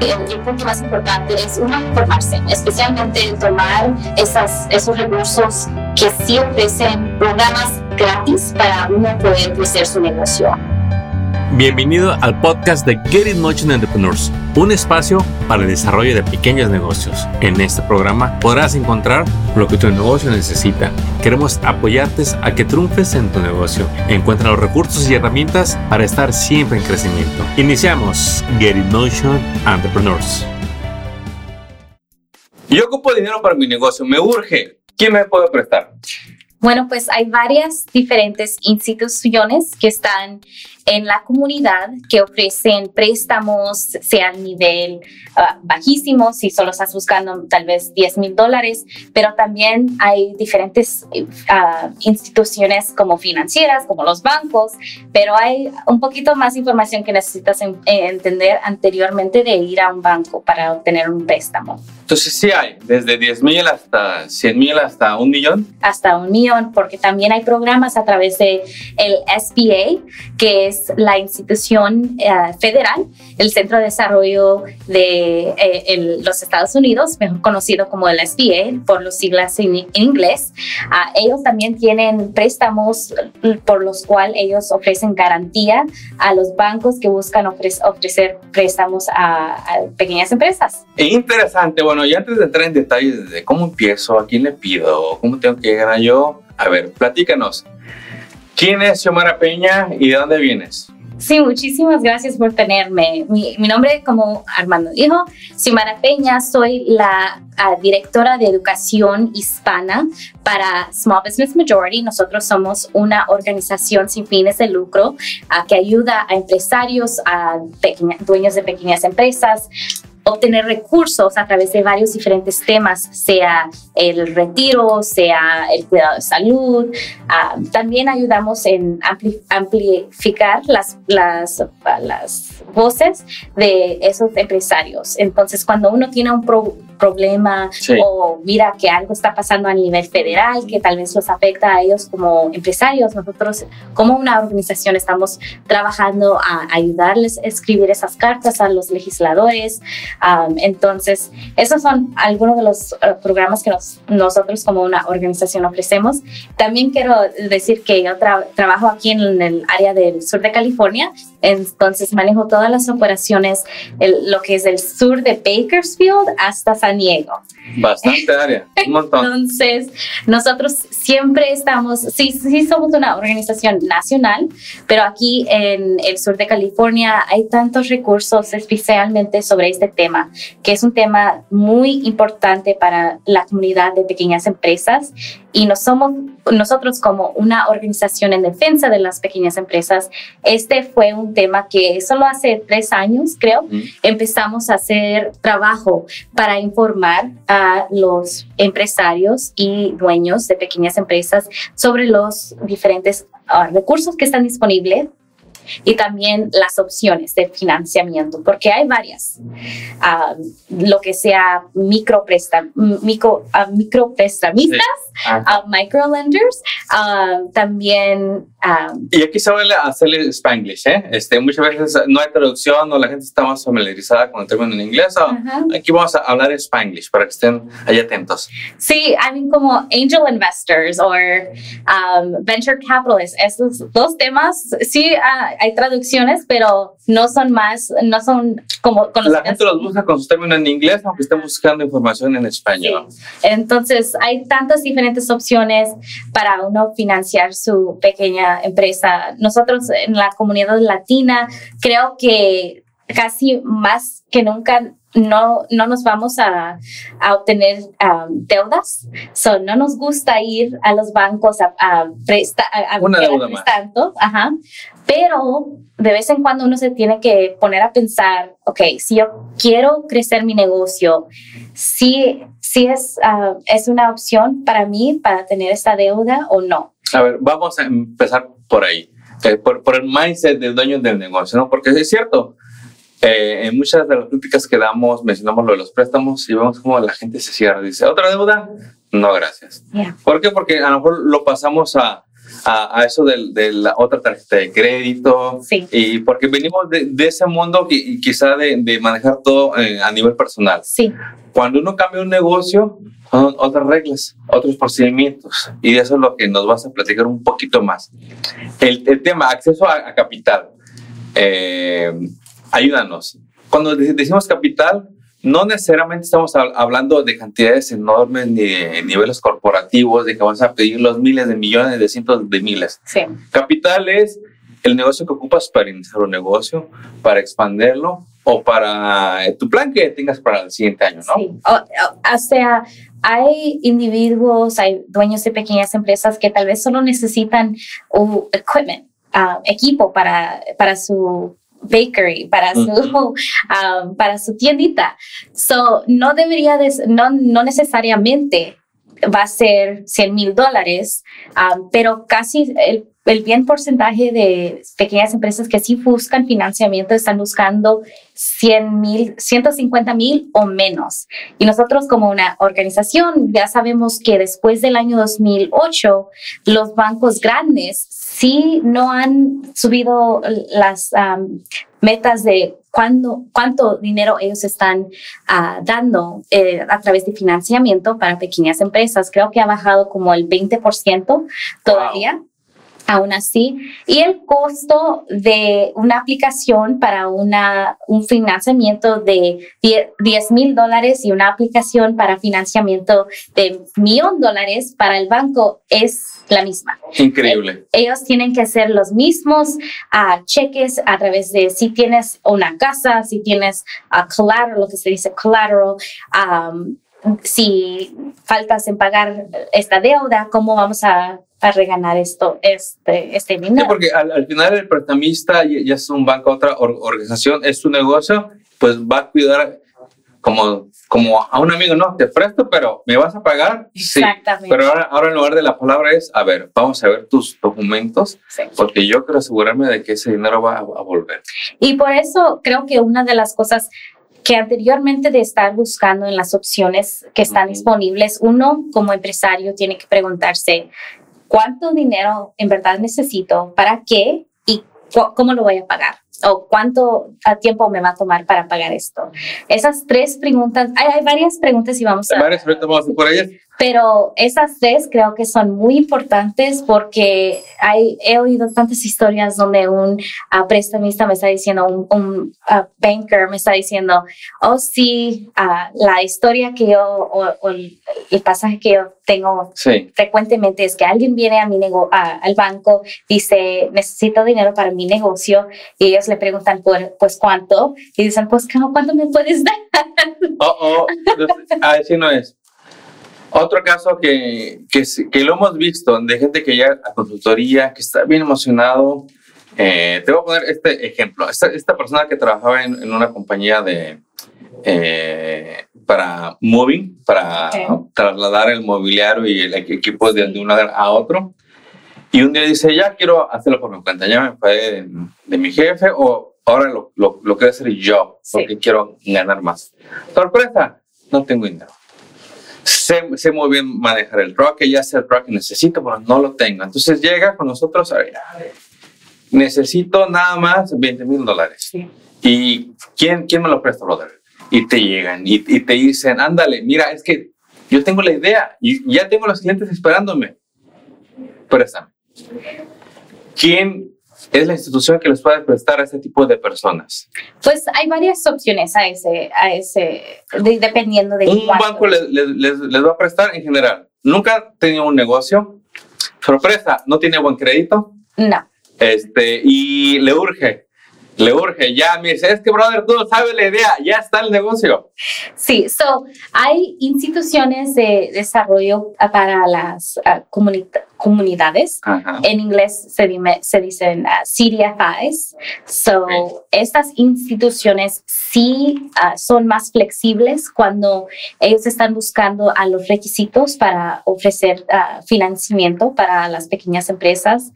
el, punto más importante es uno, formarse, especialmente tomar esas, esos recursos que sí ofrecen programas gratis para uno poder crecer su negocio. Bienvenido al podcast de Get It Motion Entrepreneurs, un espacio para el desarrollo de pequeños negocios. En este programa podrás encontrar lo que tu negocio necesita. Queremos apoyarte a que triunfes en tu negocio. Encuentra los recursos y herramientas para estar siempre en crecimiento. Iniciamos Get It Motion Entrepreneurs. Yo ocupo dinero para mi negocio, me urge. ¿Quién me puede prestar? Bueno, pues hay varias diferentes instituciones que están en la comunidad que ofrecen préstamos, sea a nivel uh, bajísimo, si solo estás buscando tal vez 10 mil dólares, pero también hay diferentes uh, instituciones como financieras, como los bancos, pero hay un poquito más información que necesitas entender anteriormente de ir a un banco para obtener un préstamo. Entonces sí hay, desde 10 mil hasta 100 mil hasta un millón. Hasta un millón, porque también hay programas a través de el SBA, que es la institución eh, federal, el Centro de Desarrollo de eh, los Estados Unidos, mejor conocido como el SBA por los siglas en, inglés. Ah, ellos también tienen préstamos por los cuales ellos ofrecen garantía a los bancos que buscan ofrecer préstamos a, a pequeñas empresas. Interesante. Bueno, y antes de entrar en detalles de cómo empiezo, a quién le pido, cómo tengo que a yo, a ver, platícanos. ¿Quién es Xiomara Peña y de dónde vienes? Sí, muchísimas gracias por tenerme. Mi, nombre, como Armando dijo, Xiomara Peña, soy la ah, directora de educación hispana para Small Business Majority. Nosotros somos una organización sin fines de lucro ah, que ayuda a empresarios, a dueños de pequeñas empresas, obtener recursos a través de varios diferentes temas, sea el retiro, sea el cuidado de salud. Ah, también ayudamos en amplificar las, las, las voces de esos empresarios. Entonces, cuando uno tiene un problema o mira que algo está pasando a nivel federal que tal vez los afecta a ellos como empresarios, nosotros como una organización estamos trabajando a ayudarles a escribir esas cartas a los legisladores, entonces, esos son algunos de los eh, programas que nosotros como una organización ofrecemos. También quiero decir que yo trabajo aquí en el área del sur de California, entonces manejo todas las operaciones, lo que es el sur de Bakersfield hasta San Diego. Bastante área, un montón. Entonces, nosotros siempre estamos, sí, sí somos una organización nacional, pero aquí en el sur de California hay tantos recursos especialmente sobre este tema, que es un tema muy importante para la comunidad de pequeñas empresas y no somos nosotros como una organización en defensa de las pequeñas empresas. Este fue un tema que solo hace tres años, creo, empezamos a hacer trabajo para informar a los empresarios y dueños de pequeñas empresas sobre los diferentes ah, recursos que están disponibles y también las opciones de financiamiento, porque hay varias. Ah, lo que sea micro, micro, uh, micro prestamistas, uh, microlenders, también... y aquí se vale hacerle spanglish, ¿eh? Este, muchas veces no hay traducción o la gente está más familiarizada con el término en inglés. Aquí vamos a hablar spanglish para que estén ahí atentos. Sí, I mean como angel investors o um, venture capitalists, esos dos temas, sí, uh, hay traducciones, pero no son más, no son como... La gente los busca con sus términos en inglés, aunque estén buscando información en español. Entonces, hay tantas diferentes opciones para uno financiar su pequeña empresa. Nosotros en la comunidad latina creo que casi más que nunca no, no nos vamos a, a obtener um, deudas. So, no nos gusta ir a los bancos a, a prestar más. Ajá. Pero de vez en cuando uno se tiene que poner a pensar, ok, si yo quiero crecer mi negocio, si, si es, uh, es una opción para mí para tener esta deuda o no. A ver, vamos a empezar por ahí, eh, por, por el mindset del dueño del negocio, ¿no? Porque es cierto, eh, en muchas de las críticas que damos mencionamos lo de los préstamos y vemos cómo la gente se cierra. Dice, ¿otra deuda? No, gracias. ¿Por qué? Porque a lo mejor lo pasamos a, a, a eso del- de, la otra tarjeta de crédito. Sí. Y porque venimos de, de ese mundo y quizá de, de manejar todo eh, a nivel personal. Sí, Cuando uno cambia un negocio, son otras reglas, otros procedimientos. Y de eso es lo que nos vas a platicar un poquito más. El, el tema, acceso a, a capital. Eh, ayúdanos. Cuando de- decimos capital, no necesariamente estamos hab- hablando de cantidades enormes ni de niveles corporativos, de que vas a pedir los miles de millones, de cientos de miles. sí. Capital es el negocio que ocupas para iniciar un negocio, para expanderlo o para eh, tu plan que tengas para el siguiente año, ¿no? Sí. O, o- o sea, hay individuos, hay dueños de pequeñas empresas que tal vez solo necesitan un equipment, ah, equipo para, para su bakery, para su, para su tiendita. So, no debería, de, no, no necesariamente va a ser 100 mil dólares, pero casi el, el bien porcentaje de pequeñas empresas que sí buscan financiamiento están buscando 100 mil, 150 mil o menos. Y nosotros como una organización ya sabemos que después del año 2008, los bancos grandes sí no han subido las am, metas de cuándo, cuánto dinero ellos están ah, dando eh, a través de financiamiento para pequeñas empresas. Creo que ha bajado como el 20% todavía. Aún así, y el costo de una aplicación para una, un financiamiento de 10 mil dólares y una aplicación para financiamiento de millón dólares para el banco es la misma Increíble. ellos tienen que hacer los mismos ah, cheques a través de si tienes una casa, si tienes ah, collateral, lo que se dice collateral, am, si faltas en pagar esta deuda, ¿cómo vamos a, a reganar esto, este, este Sí, dinero? porque al, al final el prestamista, ya ya es un banco, otra or- organización, es su negocio, pues va a cuidar como, como a un amigo, no, te presto, pero ¿me vas a pagar? Sí. Exactamente. Pero ahora, ahora en lugar de la palabra es, a ver, vamos a ver tus documentos, Sí. porque yo quiero asegurarme de que ese dinero va a, a volver. Y por eso creo que una de las cosas que anteriormente de estar buscando en las opciones que están disponibles, uno como empresario tiene que preguntarse cuánto dinero en verdad necesito, para qué y cómo lo voy a pagar o cuánto tiempo me va a tomar para pagar esto. Esas tres preguntas, hay, hay varias preguntas y vamos a... Varias, ahorita vamos a por ellas. Pero esas tres creo que son muy importantes porque hay, he oído tantas historias donde un ah, prestamista me está diciendo, un, un, ah, banker me está diciendo, oh sí, ah, la historia que yo o, o el, el pasaje que yo tengo Sí. frecuentemente es que alguien viene a mi nego a- al banco, dice, necesito dinero para mi negocio y ellos le preguntan, por, pues cuánto, y dicen, pues ¿cómo- ¿cuánto me puedes dar? Oh, oh, así no es. Otro caso que, que, que lo hemos visto de gente que llega a consultoría, que está bien emocionado. Eh, te voy a poner este ejemplo. Esta, esta persona que trabajaba en, en una compañía de eh, para moving, para Ok. trasladar el mobiliario y el equ- equipo de, de un lugar a otro. Y un día dice, ya quiero hacerlo por mi cuenta, ya me pagué de, de mi jefe o ahora lo, lo, lo quiero hacer yo Sí. porque quiero ganar más. Sorpresa, no tengo dinero. Sé, sé muy bien manejar el truck, ya sé el truck que necesito, pero no lo tengo. Entonces llega con nosotros, a ver, necesito nada más 20 mil dólares. ¿Y quién, quién me lo presta, brother? Y te llegan y, y te dicen, ándale, mira, es que yo tengo la idea y ya tengo los clientes esperándome. Préstame. ¿Quién es la institución que les puede prestar a este tipo de personas? Pues hay varias opciones a ese, a ese de- dependiendo de Un cuánto. banco les, les- les- les va a prestar en general. Nunca ha tenido un negocio. Sorpresa, no tiene buen crédito. No, Este, y le urge, le urge. Ya, me dice, es que, brother, tú no sabes la idea, ya está el negocio. sí, so hay instituciones de desarrollo para las ah, comunidades. Ajá. En inglés se, dime- se dicen ah, CDFIs. So, estas instituciones sí ah, son más flexibles cuando ellos están buscando a los requisitos para ofrecer financiamiento para las pequeñas empresas.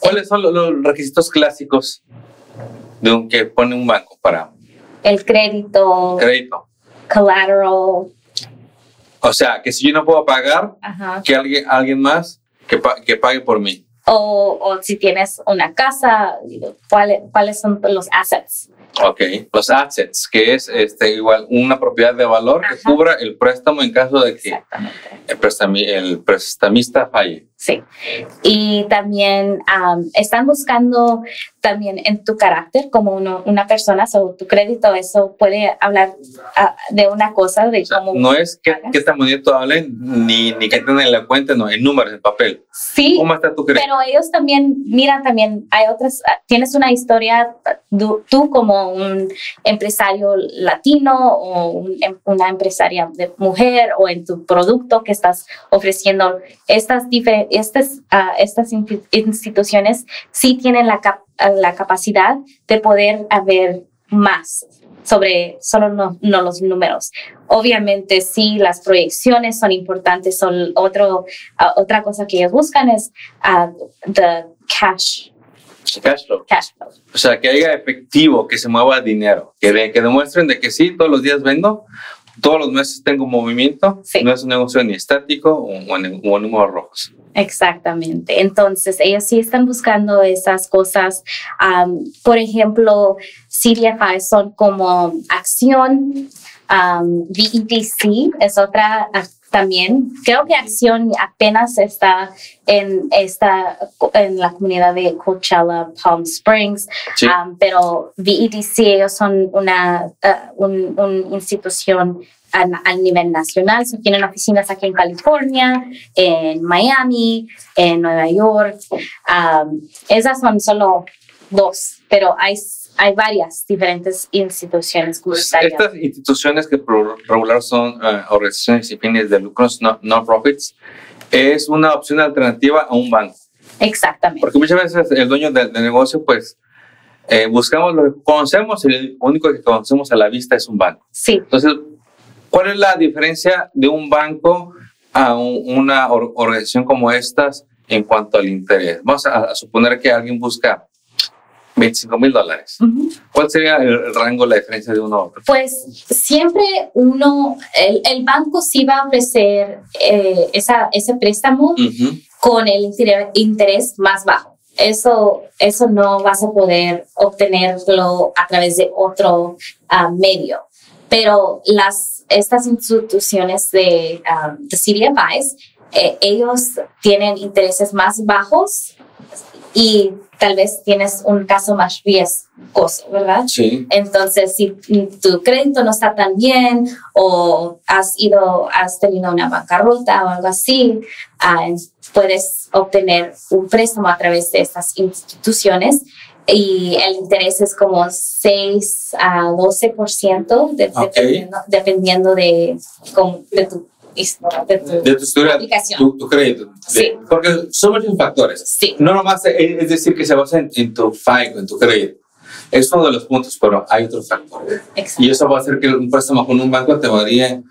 ¿Cuáles son los, los requisitos clásicos de un que pone un banco para El crédito, crédito? collateral. O sea, que si yo no puedo pagar, Ajá. que alguien, alguien más que, pa- que pague por mí. o, o si tienes una casa, ¿cuáles, cuáles son los assets. Ok, los assets, que es este, igual una propiedad de valor que cubra el préstamo en caso de que el, prestami- el prestamista falle. Sí. Y también am, están buscando también en tu carácter como uno, una persona, o tu crédito, eso puede hablar ah, de una cosa, de O sea, cómo... no es que, qué tan bonito hablen ni, ni que tienen en la cuenta, no, en números, en papel. Sí, ¿Cómo está tu crédito? pero ellos también, miran también, hay otras, ah, tienes una historia, tú, tú como un empresario latino o un em- una empresaria de mujer o en tu producto que estás ofreciendo, estas, difer- estas, ah, estas insti- instituciones sí tienen la, cap- la capacidad de poder haber más sobre solo no, no los números. Obviamente sí, las proyecciones son importantes, son otro, ah, otra cosa que ellos buscan es ah, the cash, Cash flow. cash flow. O sea, que haya efectivo, que se mueva dinero, que, de- que demuestren de que sí, todos los días vendo, todos los meses tengo movimiento, Sí. no es un negocio ni estático o, o en, o en números rojos. Exactamente. Entonces, ellos sí están buscando esas cosas. Por ejemplo, CDFI son como acción, VEDC es otra también. Creo que acción apenas está en, esta, en la comunidad de Coachella, Palm Springs. Sí. Um, pero VEDC, ellos son una uh, un, un institución a, a nivel nacional, so, tienen oficinas aquí en California, en Miami, en Nueva York. Um, esas son solo dos, pero hay, hay varias diferentes instituciones Pues, estas instituciones que por regular son eh, organizaciones sin fines de lucros, no, non-profits, es una opción alternativa a un banco. Exactamente. Porque muchas veces el dueño del, del negocio, pues, eh, buscamos lo que conocemos y el único que conocemos a la vista es un banco. Sí, Entonces, ¿cuál es la diferencia de un banco a un- una or- organización como estas en cuanto al interés? Vamos a, a suponer que alguien busca 25 mil dólares. ¿Cuál sería el, rango, la diferencia de uno a otro? Pues siempre uno, el, el banco sí va a ofrecer eh, esa, ese préstamo con el inter- interés más bajo. Eso, eso no vas a poder obtenerlo a través de otro ah, medio. Pero las, estas instituciones de, ah, de eh, ellos tienen intereses más bajos y tal vez tienes un caso más riesgoso, ¿verdad? Sí. Entonces, si tu crédito no está tan bien o has ido, has tenido una bancarrota o algo así, ah, puedes obtener un préstamo a través de estas instituciones y el interés es como 6 a 12% de- dependiendo, dependiendo de, de tu, de tu De tu historia, aplicación. tu, tu crédito. De- Sí. Porque son muchos factores. Sí, No nomás es, es decir que se basa en, en tu FICO, en tu crédito. Es uno de los puntos, pero hay otros factores. exacto. Y eso va a hacer que un préstamo con un banco te varíe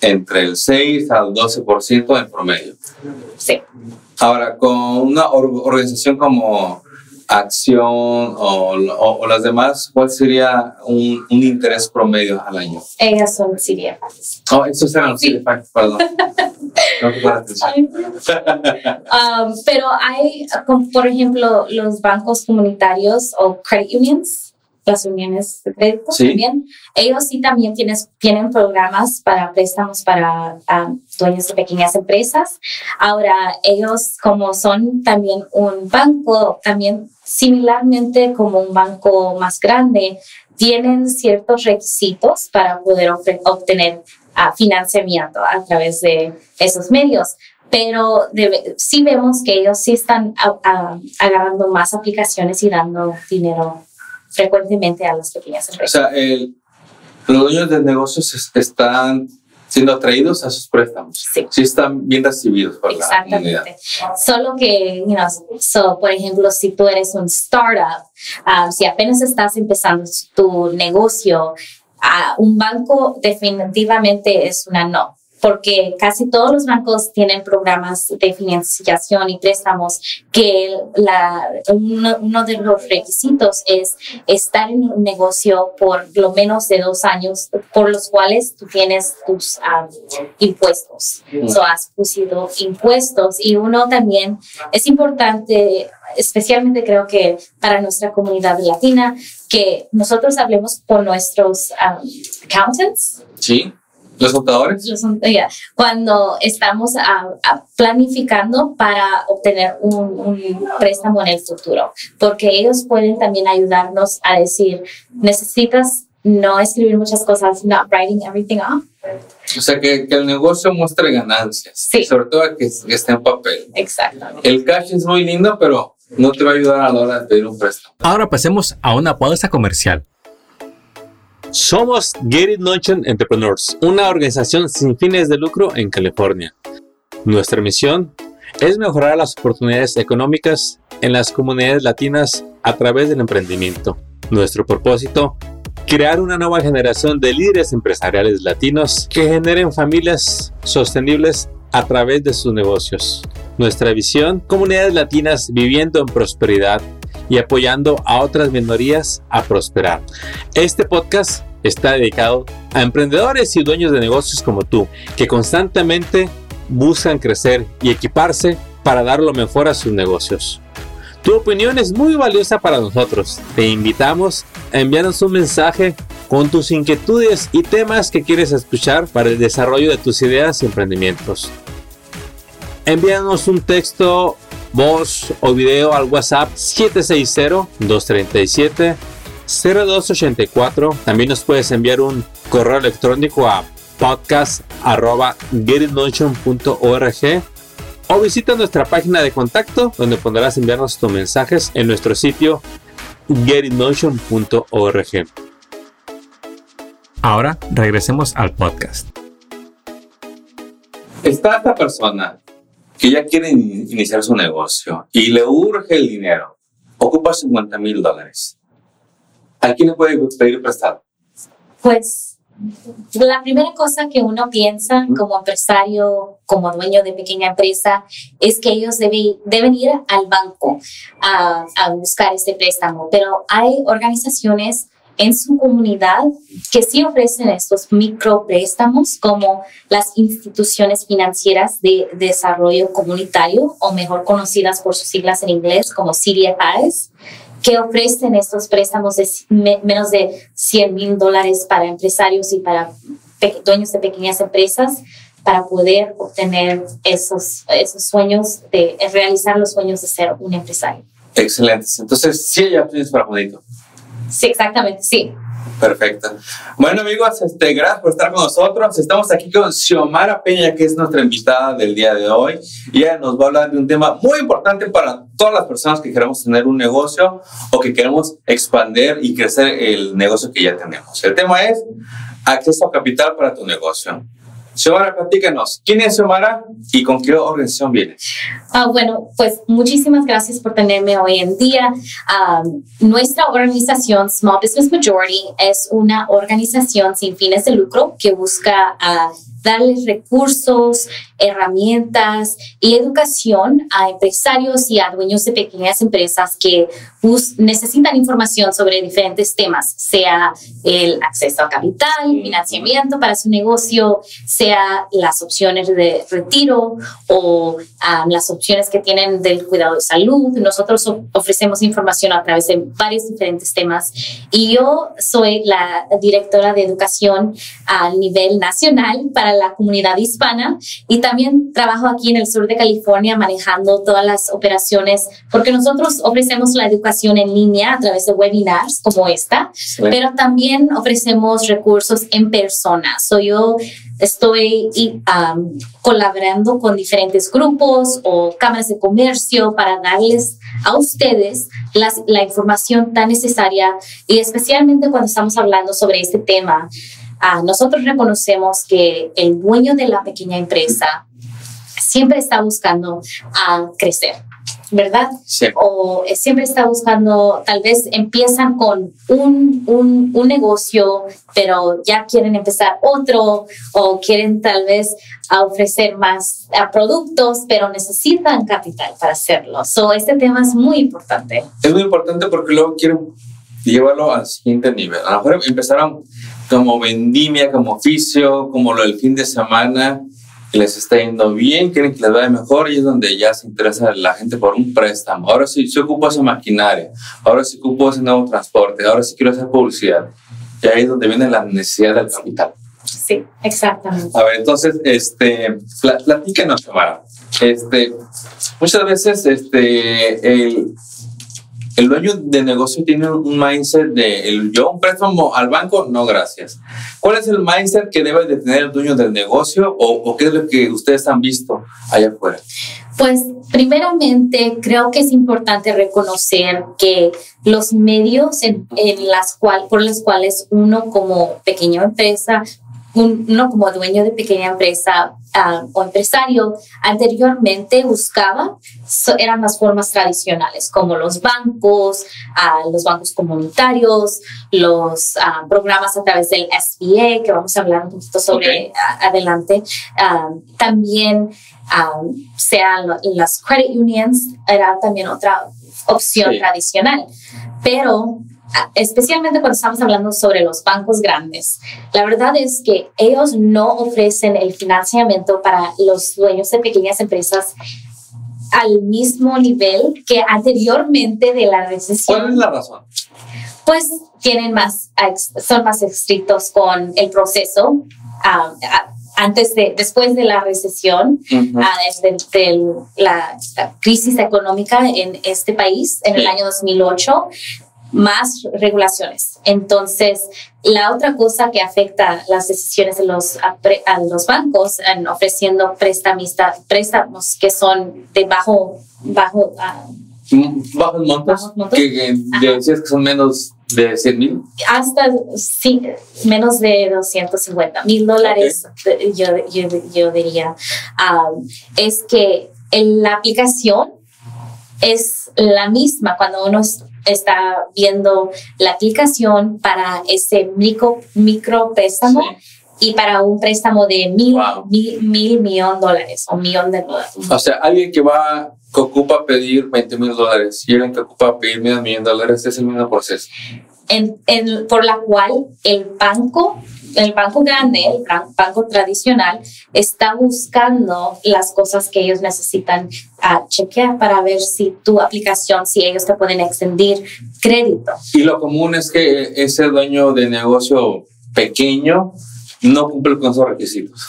entre el 6 al 12% en promedio. Sí. Ahora, con una or- organización como Acción o, o- o las demás, ¿cuál sería un, un interés promedio al año? Ellas son CDFIs. Oh, esos eran los Sí. Perdón. Um, pero hay, por ejemplo, los bancos comunitarios o credit unions, las uniones de crédito Sí. también. Ellos sí también tienes, tienen programas para préstamos para um, dueños de pequeñas empresas. Ahora, ellos como son también un banco, también similarmente como un banco más grande, tienen ciertos requisitos para poder obtener ah, financiamiento a través de esos medios pero debe- sí vemos que ellos sí están a- a- agarrando más aplicaciones y dando dinero frecuentemente a las pequeñas O empresas. sea, el- los dueños de negocios es- están siendo atraídos a sus préstamos. Sí. Sí están bien recibidos por la comunidad. Solo que, you know, so, por ejemplo, si tú eres un startup, ah, si apenas estás empezando tu negocio, ah, un banco definitivamente es una no. Porque casi todos los bancos tienen programas de financiación y préstamos que la, uno, de los requisitos es estar en un negocio por lo menos de dos años por los cuales tú tienes tus um, impuestos. Mm. So, has pusido impuestos y uno también es importante especialmente creo que para nuestra comunidad latina, que nosotros hablemos con nuestros um, accountants. Sí. Los contadores. cuando estamos planificando para obtener un, préstamo en el futuro, porque ellos pueden también ayudarnos a decir, necesitas no escribir muchas cosas, not writing everything off. O sea, que, que el negocio muestre ganancias, sí. sobre todo que, que esté en papel. Exacto. El cash es muy lindo, pero no te va a ayudar a la hora de pedir un préstamo. Ahora pasemos a una pausa comercial. Somos Get It Notion Entrepreneurs, una organización sin fines de lucro en California. Nuestra misión es mejorar las oportunidades económicas en las comunidades latinas a través del emprendimiento. Nuestro propósito, crear una nueva generación de líderes empresariales latinos que generen familias sostenibles a través de sus negocios. Nuestra visión, comunidades latinas viviendo en prosperidad y apoyando a otras minorías a prosperar. Este podcast está dedicado a emprendedores y dueños de negocios como tú, que constantemente buscan crecer y equiparse para dar lo mejor a sus negocios. Tu opinión es muy valiosa para nosotros. Te invitamos a enviarnos un mensaje con tus inquietudes y temas que quieres escuchar para el desarrollo de tus ideas y emprendimientos. Envíanos un texto voz o video al WhatsApp 760-237-0284. También nos puedes enviar un correo electrónico a podcast.getitmotion.org o visita nuestra página de contacto donde podrás enviarnos tus mensajes en nuestro sitio getitmotion.org. Ahora regresemos al podcast. Está esta persona que ya quiere iniciar su negocio y le urge el dinero, ocupa 50 mil dólares. ¿A quién le puede pedir prestado? Pues la primera cosa que uno piensa como empresario, como dueño de pequeña empresa, es que ellos deben ir al banco a, a buscar este préstamo, pero hay organizaciones en su comunidad que sí ofrecen estos micropréstamos como las instituciones financieras de desarrollo comunitario o mejor conocidas por sus siglas en inglés como CDFIs que ofrecen estos préstamos de menos de 100 mil dólares para empresarios y para dueños de pequeñas empresas para poder obtener esos, esos sueños de realizar los sueños de ser un empresario. Excelente. Entonces, sí hay opciones para Juanito. Sí, exactamente, sí. Perfecto. Bueno, amigos, este, gracias por estar con nosotros. Estamos aquí con Xiomara Peña, que es nuestra invitada del día de hoy. Y ella nos va a hablar de un tema muy importante para todas las personas que queremos tener un negocio o que queremos expandir y crecer el negocio que ya tenemos. El tema es acceso a capital para tu negocio. Xiomara, platícanos, ¿quién es Xiomara y con qué organización viene? Ah, bueno, pues muchísimas gracias por tenerme hoy en día. nuestra organización Small Business Majority es una organización sin fines de lucro que busca a darles recursos, herramientas y educación a empresarios y a dueños de pequeñas empresas que necesitan información sobre diferentes temas, sea el acceso a capital, financiamiento para su negocio, sea las opciones de retiro o um, las opciones que tienen del cuidado de salud. Nosotros ofrecemos información a través de varios diferentes temas y yo soy la directora de educación a nivel nacional para la comunidad hispana y también trabajo aquí en el sur de California manejando todas las operaciones porque nosotros ofrecemos la educación en línea a través de webinars como esta, pero también ofrecemos recursos en persona. Soy yo estoy um, colaborando con diferentes grupos o cámaras de comercio para darles a ustedes la información tan necesaria y especialmente cuando estamos hablando sobre este tema nosotros reconocemos que el dueño de la pequeña empresa siempre está buscando a crecer ¿verdad? Sí. O eh, siempre está buscando, tal vez empiezan con un, un, un negocio, pero ya quieren empezar otro o quieren tal vez a ofrecer más a productos, pero necesitan capital para hacerlo. So, este tema es muy importante. Es muy importante porque luego quieren llevarlo al siguiente nivel. A lo mejor empezaron como vendimia, como oficio, como lo del fin de semana, y les está yendo bien, quieren que les vaya mejor y es donde ya se interesa la gente por un préstamo. Ahora sí, sí ocupo esa maquinaria, ahora sí ocupo ese nuevo transporte, ahora sí quiero hacer publicidad. Y ahí es donde viene la necesidad del capital. Sí, exactamente. A ver, entonces, este, pla- platícanos, Tamara. Este, muchas veces, este, el, el dueño de negocio tiene un mindset de yo un préstamo al banco, no gracias. ¿Cuál es el mindset que debe de tener el dueño del negocio o, qué es lo que ustedes han visto allá afuera? Pues primeramente creo que es importante reconocer que los medios en, las cual, por los cuales uno como pequeña empresa, uno como dueño de pequeña empresa ah, o empresario anteriormente buscaba so- eran las formas tradicionales como los bancos, ah, los bancos comunitarios, los ah, programas a través del SBA, que vamos a hablar un poquito sobre adelante. También um, sean las credit unions, era también otra opción Sí. tradicional. Pero especialmente cuando estamos hablando sobre los bancos grandes, la verdad es que ellos no ofrecen el financiamiento para los dueños de pequeñas empresas al mismo nivel que anteriormente de la ¿Cuál es recesión, la razón? pues tienen más, son más estrictos con el proceso. ah, antes de, después de la recesión, Ujú. ah, desde del- la, la crisis económica en este país en el Sí. año 2008, más regulaciones. Entonces, la otra cosa que afecta las decisiones de los, a, pre- a los bancos en ofreciendo prestamista, préstamos que son de bajo, bajo ah, Mm, Bajos montos, Bajos montos. que, que decías que son menos de 100 mil. hasta sí, menos de 250 mil dólares, yo, yo, yo diría, um, es que en la aplicación es la misma cuando uno es- está viendo la aplicación para ese micro, micro préstamo y para un préstamo de mil, Wow. mil, mil millón dólares o millón de dólares. O sea, alguien que va, que ocupa pedir 20 mil dólares y alguien que ocupa pedir medio millón de dólares es el mismo proceso. en, en- por la cual el banco, el banco grande, el ban- banco tradicional, está buscando las cosas que ellos necesitan ah, chequear para ver si tu aplicación, si ellos te pueden extender crédito. Y lo común es que ese dueño de negocio pequeño no cumple con esos requisitos.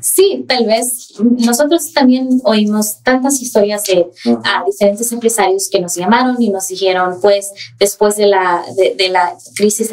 Sí, tal vez nosotros también oímos tantas historias de a diferentes empresarios que nos llamaron y nos dijeron, pues, después de la, de, de la crisis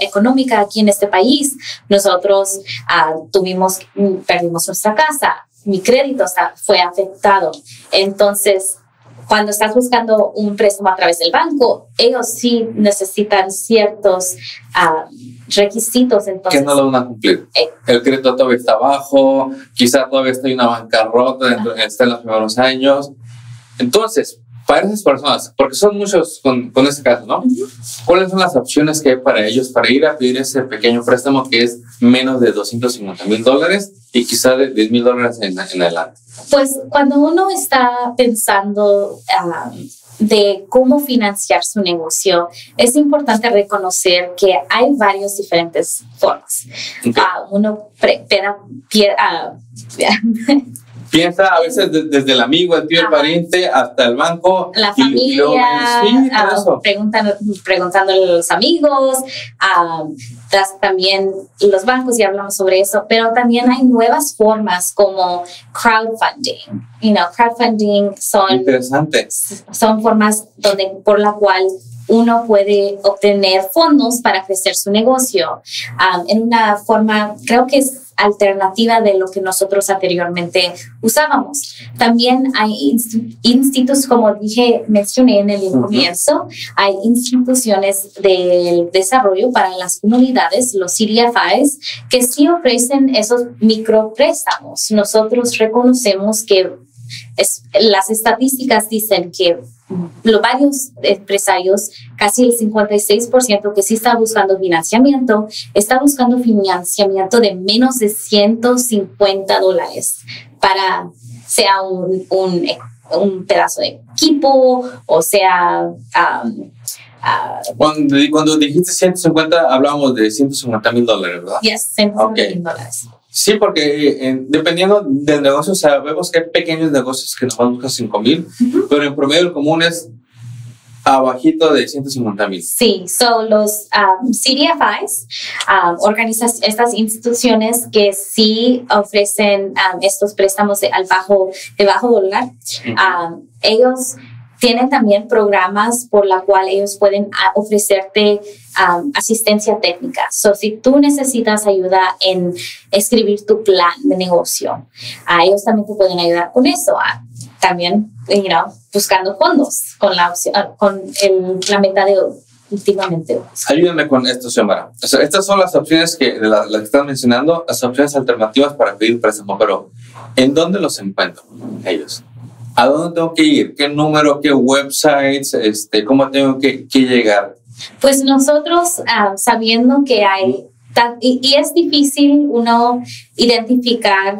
económica aquí en este país, nosotros ah, tuvimos, mm, perdimos nuestra casa, mi crédito fue afectado. Entonces, cuando estás buscando un préstamo a través del banco, ellos sí necesitan ciertos ah, requisitos. Entonces, que no lo van a cumplir. Eh. El crédito todavía está bajo, quizá todavía está en una bancarrota, dentro- está en los primeros años. Entonces, para esas personas, porque son muchos con, con este caso, ¿no? ¿Cuáles son las opciones que hay para ellos para ir a pedir ese pequeño préstamo que es menos de 250 mil dólares y quizá de 10 mil dólares en, en adelante? Pues cuando uno está pensando ah, de cómo financiar su negocio, es importante reconocer que hay varias diferentes formas. Ok. Ah, uno pre- peda- pie- ah, Piensa a veces de- desde el amigo, el tío, el Ajá. pariente, hasta el banco. la y- y luego familia, sí, ah, preguntan, preguntándole a los amigos, ah, das- también los bancos, ya hablamos sobre eso, pero también hay nuevas formas como crowdfunding. You know, crowdfunding son Interesante. son formas donde, por la cual uno puede obtener fondos para crecer su negocio um, en una forma, creo que es alternativa de lo que nosotros anteriormente usábamos. También hay inst- institutos, como dije, mencioné en el comienzo, hay instituciones del desarrollo para las comunidades, los CDFIs, que sí ofrecen esos micropréstamos. Nosotros reconocemos que es, las estadísticas dicen que los varios empresarios, casi el 56% que sí está buscando financiamiento, está buscando financiamiento de menos de 150 dólares para sea un, un, un pedazo de equipo o sea um, Uh, cuando, cuando, dijiste 150, hablábamos de 150 mil dólares, ¿verdad? Yes, 150 mil dólares. Sí, porque eh, dependiendo del negocio, sabemos que hay pequeños negocios que nos van a buscar 5 mil, pero en promedio el común es abajito de 150 mil. Sí, son los um, CDFIs, um, organizas estas instituciones que sí ofrecen um, estos préstamos de, al bajo, de bajo dólar. Um, ellos tienen también programas por la cual ellos pueden ah, ofrecerte um, asistencia técnica. So, si tú necesitas ayuda en escribir tu plan de negocio, a ellos también te pueden ayudar con eso. También, you know, buscando fondos con la opción, con el, la meta de últimamente. Ayúdame con esto, Xiomara. O sea, estas son las opciones que, de las que están mencionando, las opciones alternativas para pedir préstamo, pero ¿en dónde los encuentro ellos? ¿A dónde tengo que ir? ¿Qué número? ¿Qué websites? Este, ¿Cómo tengo que, que llegar? Pues nosotros, ah, sabiendo que hay, y, y, es difícil uno identificar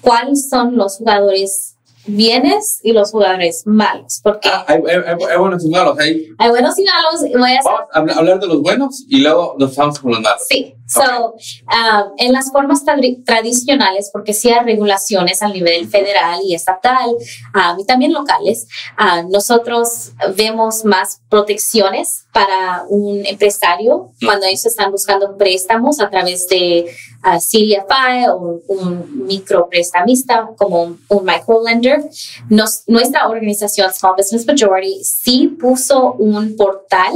cuáles son los jugadores bienes y los jugadores malos. Porque ah, hay, hay, buenos y malos. Hay, hay buenos y malos. Voy a vamos a hablar de los buenos y luego nos vamos con los malos. Sí. So, um, en las formas tradicionales, porque sí hay regulaciones a nivel federal y estatal um, y también locales, uh, nosotros vemos más protecciones para un empresario mm. cuando ellos están buscando préstamos a través de uh, CDFI o un microprestamista como un, un microlender. Nos, nuestra organización Small Business Majority sí puso un portal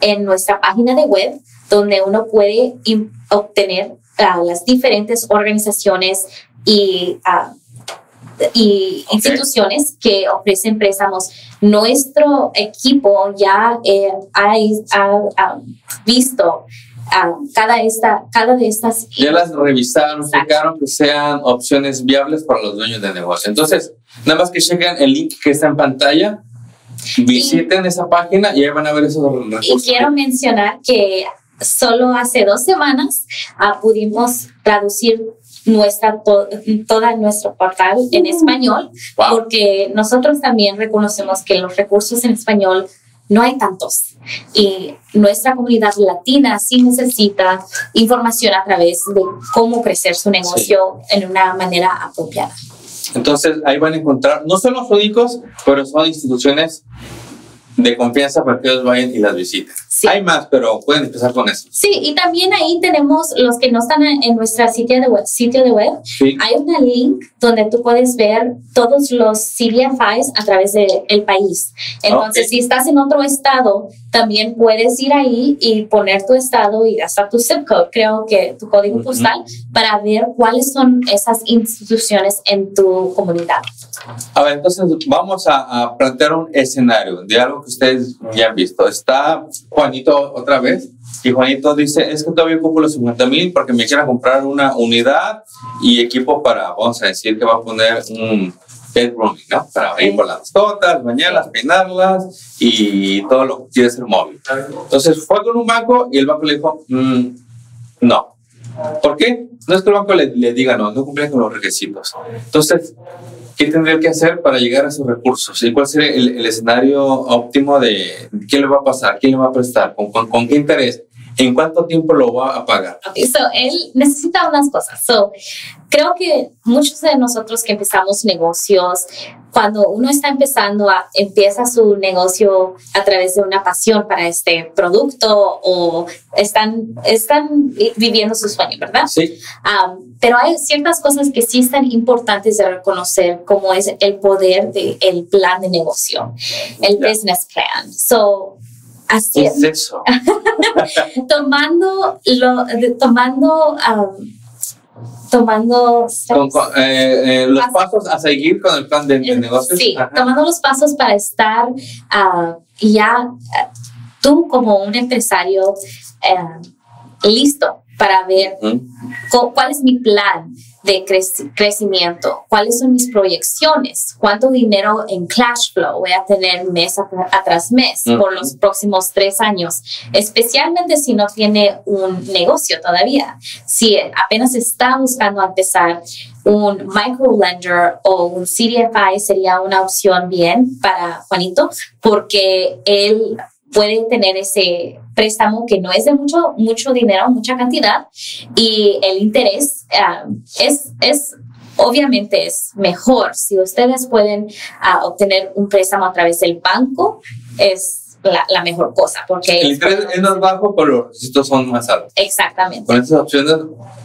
en nuestra página de web donde uno puede obtener uh, las diferentes organizaciones y, uh, y instituciones que ofrecen préstamos. Nuestro equipo ya eh, ha, ha, visto cada, esta, cada de estas. Ya las revisaron, checaron que sean opciones viables para los dueños de negocio. Entonces, nada más que chequen el link que está en pantalla, visiten esa página y ahí van a ver esos recursos. Y quiero mencionar que solo hace dos semanas uh, pudimos traducir nuestra toda nuestro portal en mm. español porque nosotros también reconocemos que los recursos en español no hay tantos y nuestra comunidad latina sí necesita información a través de cómo crecer su negocio en una manera apropiada. Entonces ahí van a encontrar, no son los únicos, pero son instituciones de confianza para que ellos vayan y las visiten. Hay más, pero pueden empezar con eso. Sí, y también ahí tenemos los que no están en nuestra sitio de web. Sitio de web. Hay una link donde tú puedes ver todos los CDFIs a través del el país. Entonces, si estás en otro estado, también puedes ir ahí y poner tu estado y hasta tu zip code, creo que tu código postal, para ver cuáles son esas instituciones en tu comunidad. A ver, entonces vamos a, a plantear un escenario de algo que ustedes ya han visto. Está Juanito otra vez y Juanito dice, es que todavía ocupo los 50 mil porque me quiero comprar una unidad y equipo para, vamos a decir que va a poner un bedrooming, ¿no? Para ir por las totas, bañarlas, peinarlas y todo lo que quiere ser móvil. Entonces fue con un banco y el banco le dijo, mm, no. ¿Por qué? No es que el banco le, le diga no, no cumple con los requisitos. Entonces, ¿qué tendría que hacer para llegar a esos recursos? ¿Y cuál sería el, escenario óptimo de qué le va a pasar? ¿Quién le va a prestar? ¿Con, con, qué interés? ¿En cuánto tiempo lo va a pagar? Okay, so él necesita unas cosas. So, creo que muchos de nosotros que empezamos negocios, cuando uno está empezando, a, empieza su negocio a través de una pasión para este producto o están, están viviendo su sueño, ¿verdad? Sí. Um, pero hay ciertas cosas que sí están importantes de reconocer, como es el poder del plan de negocio, el business plan. So, así es. eso? tomando, lo, tomando um, tomando eh, eh, los pasos, a seguir con el plan de, de negocios. Sí, tomando los pasos para estar uh, ya uh, tú como un empresario uh, listo para ver cuál es mi plan de crecimiento, cuáles son mis proyecciones, cuánto dinero en cash flow voy a tener mes a, tras mes por los próximos tres años, especialmente si no tiene un negocio todavía. Si apenas está buscando empezar, un microlender o un CDFI sería una opción bien para Juanito porque él puede tener ese préstamo que no es de mucho, mucho dinero, mucha cantidad, y el interés ah, es, es obviamente es mejor. Si ustedes pueden ah, obtener un préstamo a través del banco, es la, la mejor cosa. Porque el interés es más bajo, pero los requisitos son más altos. Exactamente. Con estas opciones,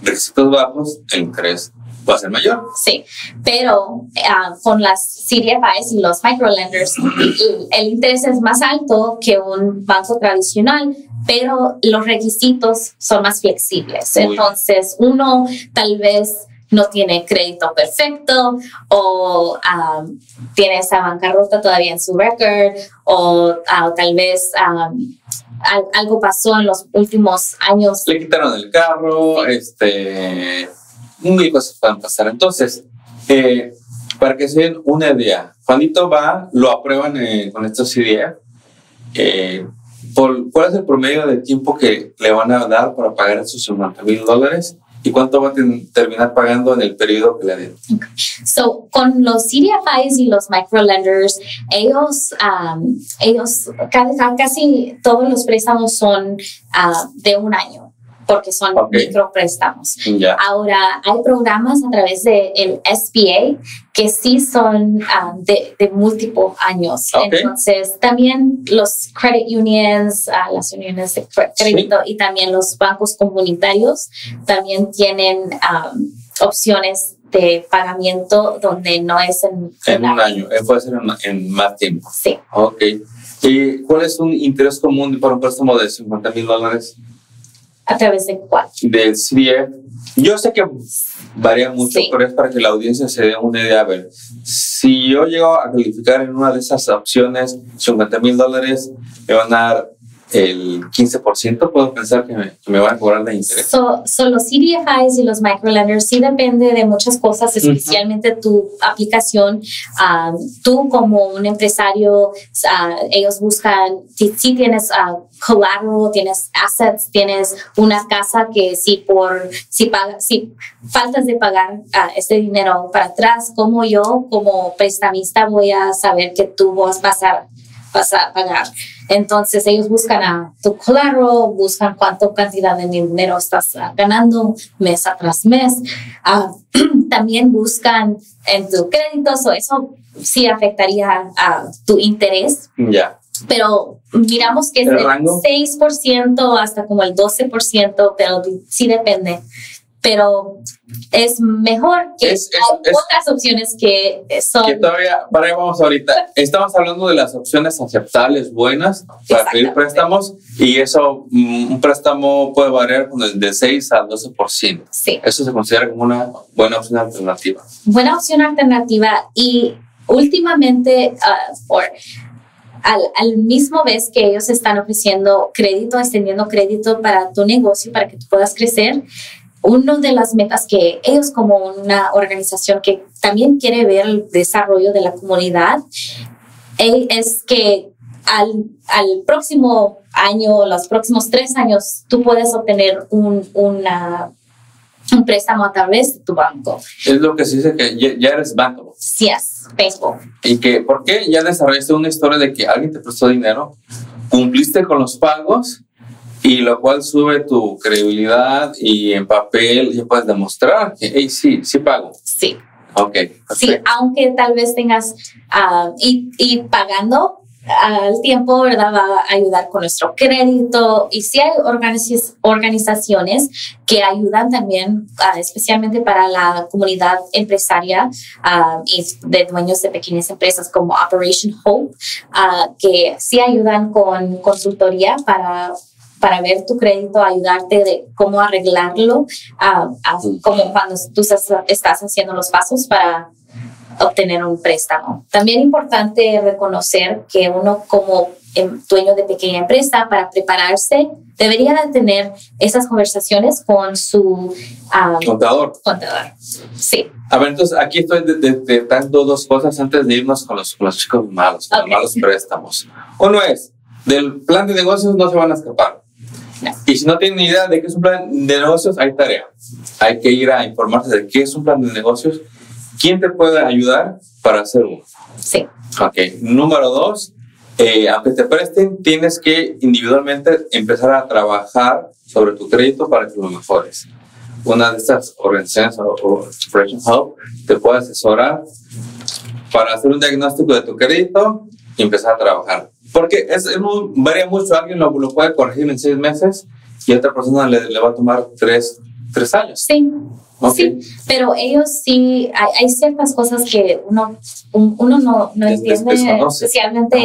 requisitos bajos, el interés va a ser mayor. Sí, pero ah, con las CDFIs y los microlenders, el interés es más alto que un banco tradicional, pero los requisitos son más flexibles. Entonces, uno tal vez no tiene crédito perfecto o um, tiene esa bancarrota todavía en su record o ah, tal vez algo pasó en los últimos años. Le quitaron el carro, este mil cosas pueden pasar. Entonces, eh, para que se den una idea, Juanito va, lo aprueban eh, con estos ideas. Eh, ¿Cuál es el promedio de tiempo que le van a dar para pagar esos 50 mil dólares? ¿Y cuánto va a terminar pagando en el periodo que le den? So, con los CDFIs y los microlenders, ellos, um, ellos casi todos los préstamos son uh, de un año porque son micropréstamos. Ahora, hay programas a través del el SBA que sí son ah, de, de múltiples años. Entonces, también los credit unions, ah, las uniones de crédito y también los bancos comunitarios también tienen opciones de pagamiento donde no es en, en un año, eh, puede ser en, más tiempo. Sí. Ok. ¿Y cuál es un interés común para un préstamo de 50 mil dólares? ¿A través de cuál? Del CDF. Yo sé que varía mucho, pero es para que la audiencia se dé una idea. A ver, si yo llego a calificar en una de esas opciones 50 mil dólares, me van a dar el 15%, puedo pensar que me, me, van a cobrar de interés. So, los CDFIs y los microlenders sí depende de muchas cosas, especialmente tu aplicación. Um, tú como un empresario, uh, ellos buscan, si, si tienes uh, collateral, tienes assets, tienes una casa que si por, si, paga, si faltas de pagar uh, ese dinero para atrás, como yo como prestamista voy a saber que tú vas a vas a pagar. Entonces ellos buscan a tu claro, buscan cuánto cantidad de dinero estás ganando mes tras mes. Ah, también buscan en tu crédito, eso sí afectaría a tu interés. Ya. Pero miramos que es del 6% hasta como el 12%, pero sí depende pero es mejor que hay otras opciones que son... Que todavía, para ahí vamos ahorita, estamos hablando de las opciones aceptables, buenas, para pedir préstamos, y eso, mm, un préstamo puede variar de 6 al 12%. Sí. Eso se considera como una buena opción alternativa. Buena opción alternativa, y últimamente, uh, al, al, mismo vez que ellos están ofreciendo crédito, extendiendo crédito para tu negocio, para que tú puedas crecer, una de las metas que ellos como una organización que también quiere ver el desarrollo de la comunidad eh, es que al, al próximo año, los próximos tres años, tú puedes obtener un, una, un préstamo a través de tu banco. Es lo que se dice que ya, eres banco. Sí, es Facebook. ¿Y que por qué ya desarrollaste una historia de que alguien te prestó dinero, cumpliste con los pagos y lo cual sube tu credibilidad y en papel ya puedes demostrar que, hey, sí, sí pago. Sí. Ok. Sí, aunque tal vez tengas, uh, y, y, pagando al tiempo, ¿verdad? Va a ayudar con nuestro crédito. Y sí hay organizaciones que ayudan también, uh, especialmente para la comunidad empresaria uh, y de dueños de pequeñas empresas como Operation Hope, que sí ayudan con consultoría para para ver tu crédito, ayudarte de cómo arreglarlo, como cuando tú estás haciendo los pasos para obtener un préstamo. También importante reconocer que uno como em, dueño de pequeña empresa para prepararse, debería de tener esas conversaciones con su ah, Contador. contador. Sí, A ver, entonces aquí estoy de- de- detectando dos cosas antes de irnos con los, con los chicos malos, con Ok. los malos préstamos. Uno es, del plan de negocios no se van a escapar. Y si no tienen ni idea de qué es un plan de negocios, hay tarea. Hay que ir a informarse de qué es un plan de negocios, quién te puede ayudar para hacer uno. sí, Ok, número dos, eh, aunque te presten, tienes que individualmente empezar a trabajar sobre tu crédito para que lo mejores. Una de estas organizaciones o, Hub te puede asesorar para hacer un diagnóstico de tu crédito y empezar a trabajar. Porque es, muy- varía mucho, alguien lo, lo puede corregir en seis meses y otra persona le, le va a tomar tres, tres años. sí. Ok. Sí, pero ellos sí, hay, hay ciertas cosas que uno, un- uno no, no Des- entiende, especialmente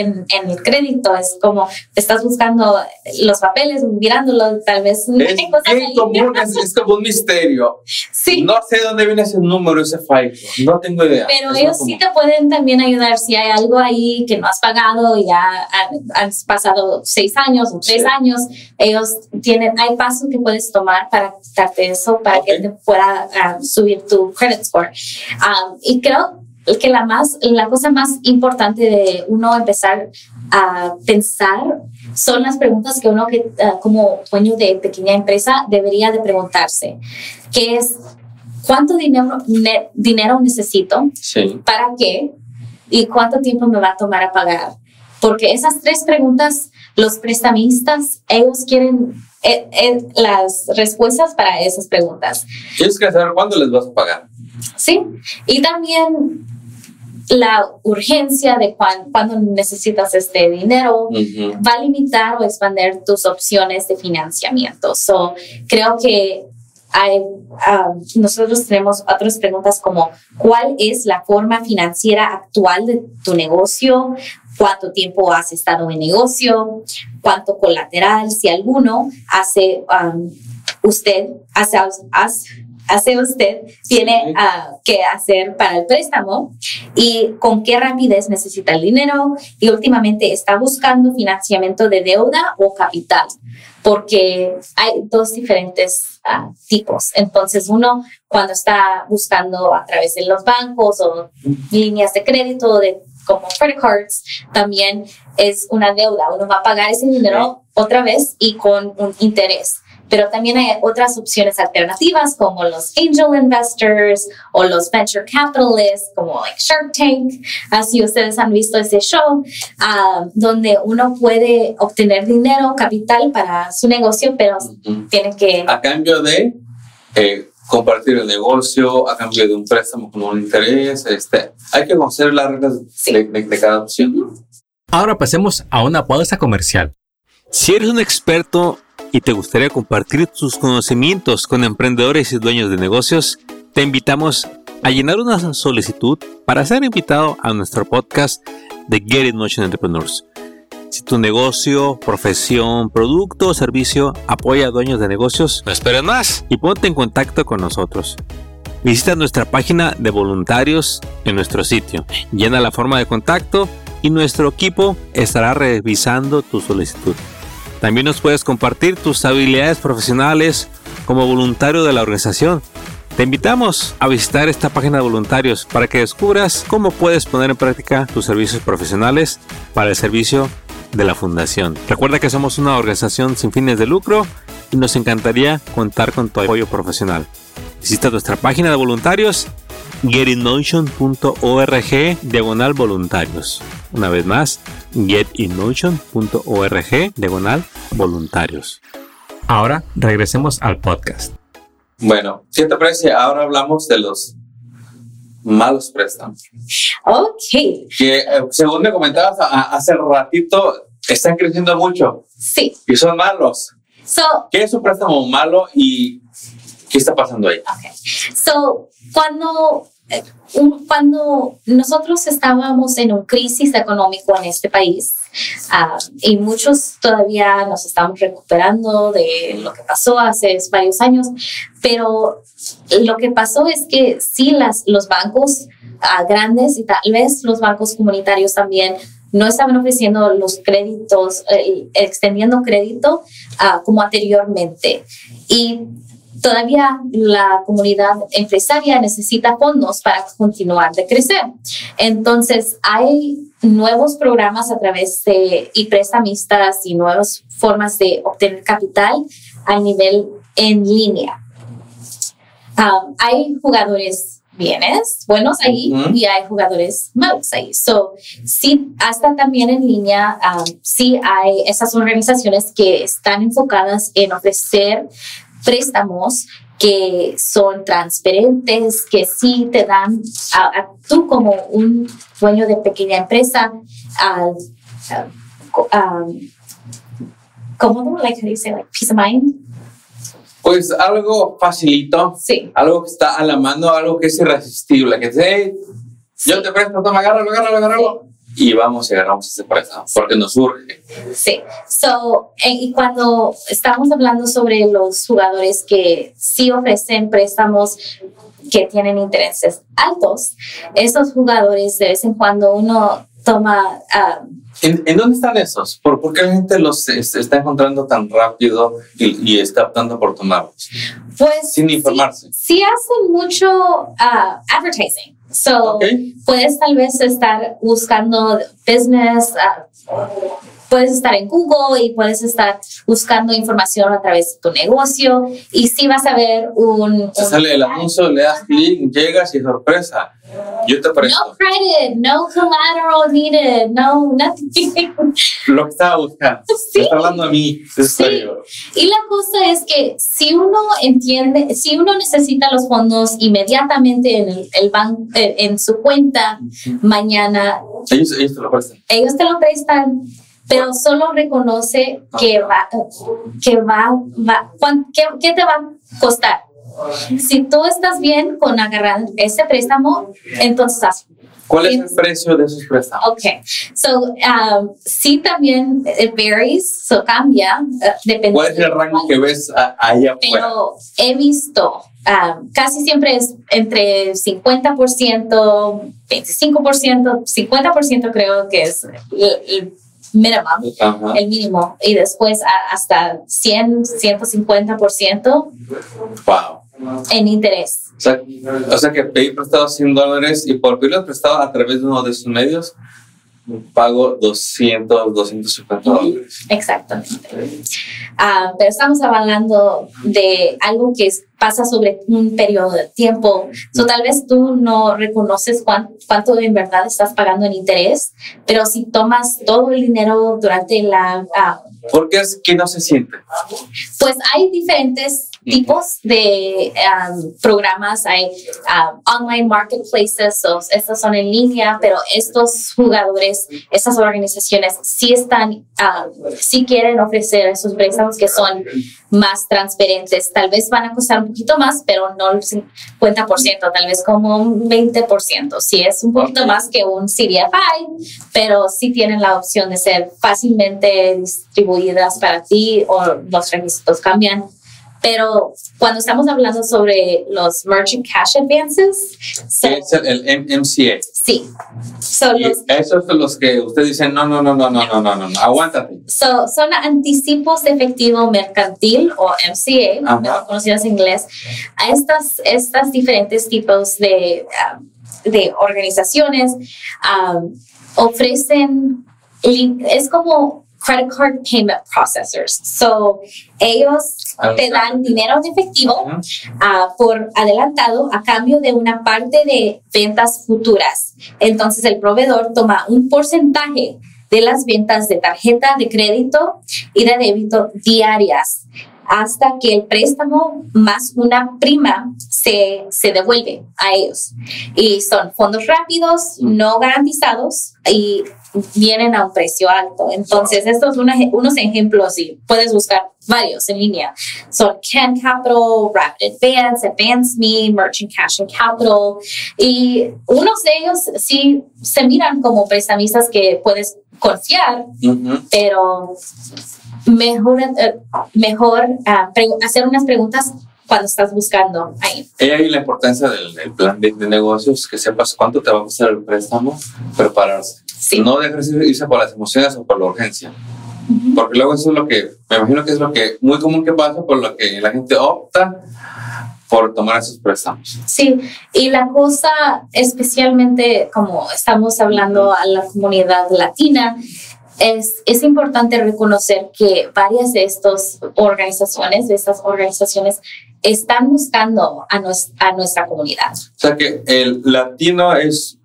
en, en el crédito. Es como estás buscando los papeles, mirándolos, tal vez Es bien común, es, es como un misterio. Sí, No sé dónde viene ese número, ese file. No tengo idea. pero Es ellos sí te pueden también ayudar si hay algo ahí que no has pagado y ya han, han pasado seis años o tres Sí. años. Ellos tienen, hay pasos que puedes tomar para quitarte eso, para Ok. que te pueda subir tu credit score. Um, y creo que la, más, la cosa más importante de uno empezar a pensar son las preguntas que uno que, ah, como dueño de pequeña empresa debería de preguntarse, que es, ¿cuánto dinero, ne- dinero necesito? Sí. ¿Para qué? ¿Y cuánto tiempo me va a tomar a pagar? Porque esas tres preguntas, los prestamistas, ellos quieren eh, eh, las respuestas para esas preguntas. Tienes que saber cuándo les vas a pagar. Sí, y también la urgencia de cuán- cuándo necesitas este dinero Ujú. va a limitar o expandir tus opciones de financiamiento. So, creo que hay, um, nosotros tenemos otras preguntas como ¿cuál es la forma financiera actual de tu negocio? ¿Cuánto tiempo has estado en negocio? ¿Cuánto colateral, si alguno, hace um, usted, hace, hace, hace usted, tiene ah, que hacer para el préstamo? y con qué rapidez necesita el dinero y últimamente está buscando financiamiento de deuda o capital, porque hay dos diferentes ah, tipos. Entonces, uno cuando está buscando a través de los bancos o líneas de crédito de como credit cards, también es una deuda. Uno va a pagar ese dinero otra vez y con un interés. Pero también hay otras opciones alternativas como los angel investors o los venture capitalists como like Shark Tank. Así ustedes han visto ese show ah, donde uno puede obtener dinero, capital para su negocio, pero tiene que... A cambio de eh, compartir el negocio, a cambio de un préstamo con un interés, este, hay que conocer las reglas Sí. de, de- de cada opción. Ahora pasemos a una pausa comercial. Si eres un experto y te gustaría compartir tus conocimientos con emprendedores y dueños de negocios, te invitamos a llenar una solicitud para ser invitado a nuestro podcast de Get It Motion Entrepreneurs. Si tu negocio, profesión, producto o servicio apoya a dueños de negocios, no esperes más y ponte en contacto con nosotros. Visita nuestra página de voluntarios en nuestro sitio. Llena la forma de contacto y nuestro equipo estará revisando tu solicitud. También nos puedes compartir tus habilidades profesionales como voluntario de la organización. Te invitamos a visitar esta página de voluntarios para que descubras cómo puedes poner en práctica tus servicios profesionales para el servicio de la fundación. Recuerda que somos una organización sin fines de lucro y nos encantaría contar con tu apoyo profesional. Visita nuestra página de voluntarios getinmotion.org diagonal voluntarios. Una vez más, getinmotion.org diagonal voluntarios. Ahora regresemos al podcast. Bueno, ¿qué te parece? Ahora hablamos de los malos préstamos. Ok, Que eh, según me comentabas a- hace ratito, están creciendo mucho sí. y son malos. So, ¿Qué es un préstamo malo y qué está pasando ahí? Okay. So, cuando, cuando nosotros estábamos en un crisis económico en este país, ah, y muchos todavía nos estamos recuperando de lo que pasó hace varios años, pero lo que pasó es que sí, las, los bancos ah, grandes y tal vez los bancos comunitarios también no estaban ofreciendo los créditos, eh, extendiendo crédito ah, como anteriormente. Y todavía la comunidad empresaria necesita fondos para continuar de crecer. Entonces, hay nuevos programas a través de y prestamistas y nuevas formas de obtener capital a nivel en línea. Um, hay jugadores bienes buenos ahí y hay jugadores malos ahí. So, sí, hasta también en línea, um, sí hay esas organizaciones que están enfocadas en ofrecer préstamos que son transparentes, que sí te dan a, tú como un dueño de pequeña empresa, uh, um, ¿cómo like, how do you say, like, peace of mind? Pues algo facilito, sí. algo que está a la mano, algo que es irresistible, que te, yo te presto, toma, agárralo, agárralo, agárralo. Y vamos y agarramos ese préstamo porque nos urge. Sí. So, y cuando estamos hablando sobre los jugadores que sí ofrecen préstamos que tienen intereses altos, esos jugadores de vez en cuando uno toma uh, ¿En, dónde están esos? ¿Por, ¿Por, qué la gente los está encontrando tan rápido y, está optando por tomarlos? Pues sin informarse. Sí, hacen mucho uh, advertising. So, puedes tal vez estar buscando business, uh, puedes estar en Google y puedes estar buscando información a través de tu negocio y si vas a ver un... Se sale el anuncio, le das clic, llegas y sorpresa. Yo te presto. No credit, no collateral needed, no nothing. Lo que estaba buscando. Sí. Está hablando a mí. Sí. Y la cosa es que si uno entiende, si uno necesita los fondos inmediatamente en el, el banco, eh, en su cuenta, mañana. Ellos, ellos te lo prestan. Ellos te lo prestan pero solo reconoce que va, que va, va ¿qué, ¿qué, te va a costar? Si tú estás bien con agarrar ese préstamo, entonces haz. ¿Cuál es el precio de esos préstamos? Ok, so um, sí también it varies, so cambia, uh, depende. ¿Cuál es el rango que ves ahí afuera? Pero he visto, um, casi siempre es entre 50%, 25%, 50% creo que es el, mínimo, el mínimo, y después hasta 100, 150%. Wow. En interés. O sea, o sea que pedí prestado 100 dólares y por pedirlo prestado a través de uno de sus medios, pago 200, 250 dólares. Exactamente. Ah, pero estamos hablando de algo que pasa sobre un periodo de tiempo. So, tal vez tú no reconoces cuánto, cuánto en verdad estás pagando en interés, pero si tomas todo el dinero durante la... Uh, ¿Por qué es que no se siente? Pues hay diferentes tipos de um, programas. Hay um, online marketplaces, o estos son en línea, pero estos jugadores, estas organizaciones sí están, um, sí quieren ofrecer esos préstamos que son más transparentes. Tal vez van a costar un poquito más, pero no el 50%, tal vez como un 20%. Sí es un poquito más que un CDFI, pero sí tienen la opción de ser fácilmente distribuidas para ti o los requisitos cambian pero cuando estamos hablando sobre los Merchant Cash Advances... es el, MCA. Sí. esos son los que usted dice, no, no, no, no, no, no, no, no, aguántate. son anticipos de efectivo mercantil o MCA, mejor conocidos en inglés, a estas, estas diferentes tipos de, um, de organizaciones um, ofrecen, es como credit card payment processors. So, ellos te dan dinero en efectivo uh, por adelantado a cambio de una parte de ventas futuras. Entonces, el proveedor toma un porcentaje de las ventas de tarjeta de crédito y de débito diarias hasta que el préstamo más una prima se, se devuelve a ellos. Y son fondos rápidos, no garantizados y vienen a un precio alto. Entonces, estos son unos ejemplos y puedes buscar varios en línea. Son Can Capital, Rapid Advance, Advance Me, Merchant Cash and Capital. Y unos de ellos sí se miran como prestamistas que puedes confiar, pero mejor, eh, mejor ah, hacer unas preguntas cuando estás buscando ahí. Y ahí la importancia del, plan de, negocios, que sepas cuánto te va a costar el préstamo, prepararse. Sí. No dejarse irse por las emociones o por la urgencia. Porque luego eso es lo que, me imagino que es lo que muy común que pasa, por lo que la gente opta por tomar esos préstamos. Sí, y la cosa, especialmente como estamos hablando a la comunidad latina, es, es importante reconocer que varias de estas organizaciones, de estas organizaciones, están buscando a, nos, a nuestra comunidad. O sea que el latino es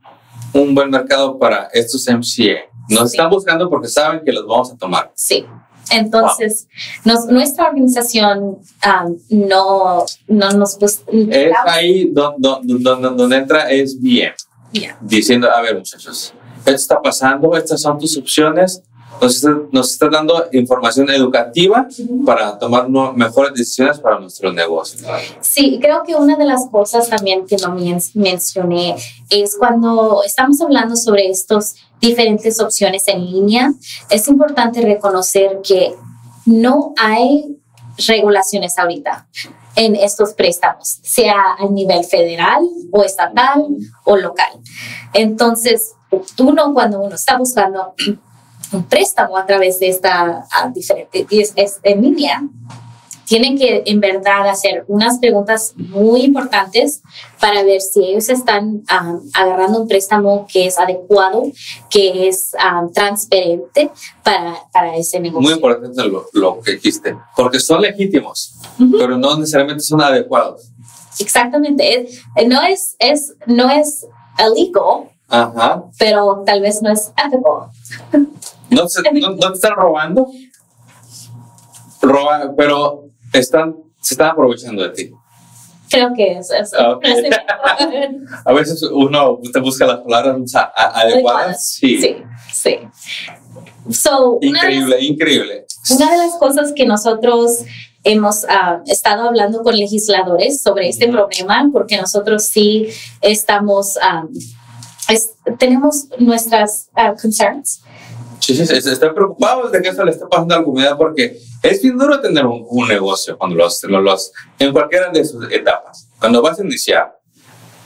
un buen mercado para estos MCA. Nos Sí. están buscando porque saben que los vamos a tomar. Sí. Entonces, nos- nuestra organización um, no, no nos bus- Es ahí donde, donde, donde entra es bien, Yeah. diciendo, a ver muchachos, esto está pasando, estas son tus opciones, nos está, nos está dando información educativa para tomar no- mejores decisiones para nuestros negocios. Sí, creo que una de las cosas también que no men- mencioné es cuando estamos hablando sobre estas diferentes opciones en línea, es importante reconocer que no hay regulaciones ahorita en estos préstamos, sea a nivel federal o estatal o local. Entonces, uno cuando uno está buscando un préstamo a través de esta diferente es, es en línea, tienen que en verdad hacer unas preguntas muy importantes para ver si ellos están ah, agarrando un préstamo que es adecuado, que es ah, transparente para, para ese negocio. Muy importante lo, lo que dijiste, porque son legítimos, Ujú. pero no necesariamente son adecuados. Exactamente. No es, es, no es illegal, Ajá. pero tal vez no es ethical. ¿No, se- no, no te están robando? Roba, pero están, se están aprovechando de ti. Creo que es eso. Ah, ok. A veces uno te busca las palabras adecuadas. Sí. Sí, sí. So, una de las- Increíble, increíble. Una de las cosas que nosotros hemos ah, estado hablando con legisladores sobre este Ujú. problema, porque nosotros sí estamos, ah, es- tenemos nuestras ah, concerns. Sí, sí, sí, están preocupados de que eso le esté pasando a la comunidad porque es bien duro tener un, un negocio cuando los, lo- los, en cualquiera de sus etapas. Cuando vas a iniciar,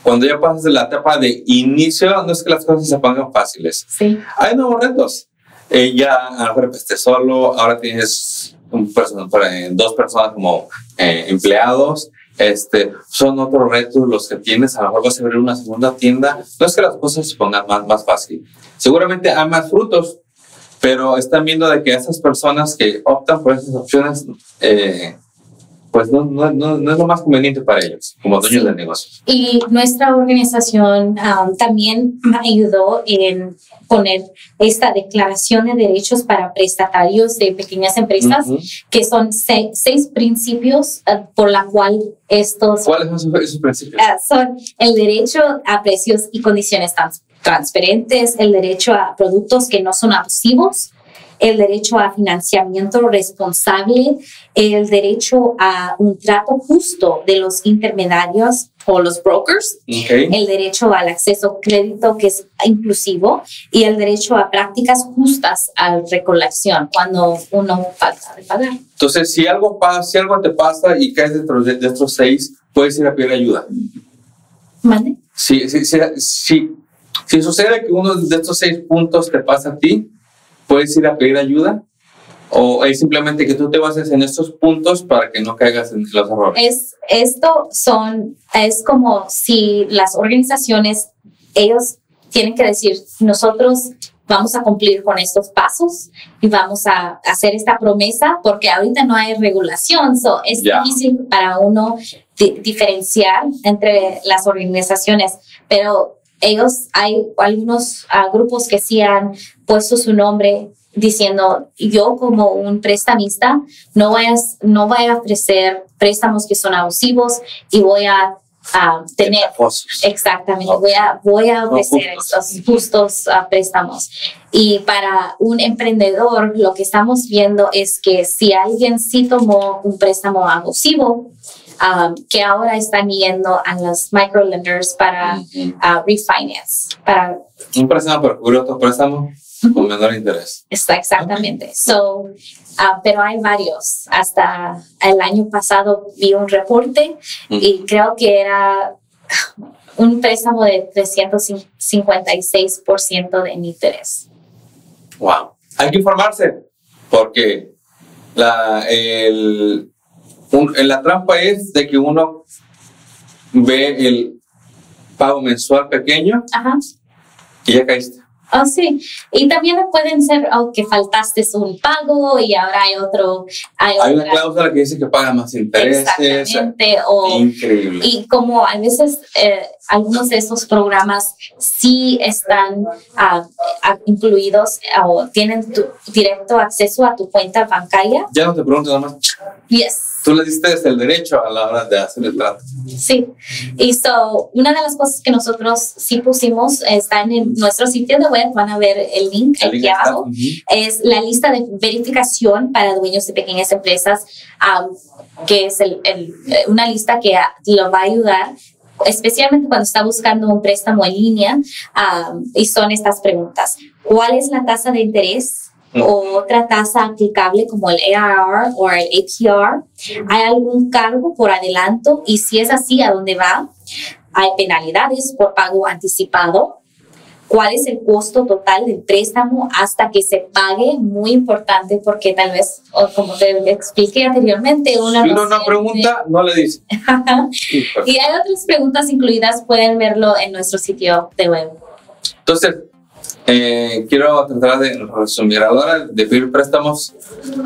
cuando ya pasas de la etapa de inicio, no es que las cosas se pongan fáciles. Sí. Hay nuevos retos. Eh, ya a lo mejor empezaste solo, ahora tienes un person- eh, dos personas como eh, empleados. Este, son otros retos los que tienes. A lo mejor vas a abrir una segunda tienda. No es que las cosas se pongan más, más fácil. Seguramente hay más frutos, pero están viendo de que esas personas que optan por esas opciones, eh, pues no, no, no, no es lo más conveniente para ellos como dueños Sí. de negocios. Y nuestra organización ah, también ayudó en poner esta declaración de derechos para prestatarios de pequeñas empresas, Ujú. que son se- seis principios ah, por la cual estos ¿Cuáles son esos, esos principios? Ah, son el derecho a precios y condiciones trans- transparentes, el derecho a productos que no son abusivos, el derecho a financiamiento responsable, el derecho a un trato justo de los intermediarios o los brokers, Ok. el derecho al acceso a crédito que es inclusivo y el derecho a prácticas justas a recolección cuando uno falta de pagar. Entonces, si algo pasa, si algo te pasa y caes dentro de, de estos seis, puedes ir a pedir ayuda. ¿Mande? Si, si, si, si, si sucede que uno de estos seis puntos te pasa a ti, puedes ir a pedir ayuda. O es simplemente que tú te bases en estos puntos para que no caigas en los errores. es esto son es como si las organizaciones ellos tienen que decir nosotros vamos a cumplir con estos pasos y vamos a hacer esta promesa porque ahorita no hay regulación so es Ya. difícil para uno di- diferenciar entre las organizaciones pero ellos hay algunos ah, grupos que sí han puesto su nombre diciendo yo como un prestamista no voy a, no voy a ofrecer préstamos que son abusivos y voy a ah, tener exactamente voy a voy a ofrecer justos. estos justos ah, préstamos y para un emprendedor lo que estamos viendo es que si alguien sí tomó un préstamo abusivo ah, que ahora están yendo a los microlenders para Ujú. ah, refinance para Un préstamo para cubrir otro préstamo con menor interés. Está exactamente. So, ah, pero hay varios. Hasta el año pasado vi un reporte y creo que era un préstamo de 356% de interés. Wow. Hay que informarse porque la, el, la trampa es de que uno ve el pago mensual pequeño Ajá. y ya caíste. Oh, sí. Y también pueden ser oh, que faltaste un pago y ahora hay otro. Hay, Hay una cláusula que dice que paga más intereses. Exactamente. O, Increíble. y como a veces eh, algunos de esos programas sí están ah, ah, incluidos o tienen tu directo acceso a tu cuenta bancaria. Ya no te pregunto nada más. Yes. Tú le diste el derecho a la hora de hacer el trato. Sí, y so, una de las cosas que nosotros sí pusimos está en nuestro sitio de web, van a ver el link El aquí link abajo, Ujú. es la lista de verificación para dueños de pequeñas empresas, um, que es el- el- eh, una lista que lo va a ayudar especialmente cuando está buscando un préstamo en línea, um, y son estas preguntas. ¿Cuál es la tasa de interés? Mm. otra tasa aplicable como el ARR o el APR. ¿Hay algún cargo por adelanto? Y si es así, ¿a dónde va? ¿Hay penalidades por pago anticipado? ¿Cuál es el costo total del préstamo hasta que se pague? Muy importante porque tal vez, como te expliqué anteriormente, una Si uno no pregunta, no le dice. Y hay otras preguntas incluidas, pueden verlo en nuestro sitio de web. Entonces, eh, quiero tratar de resumir. A la hora de pedir préstamos,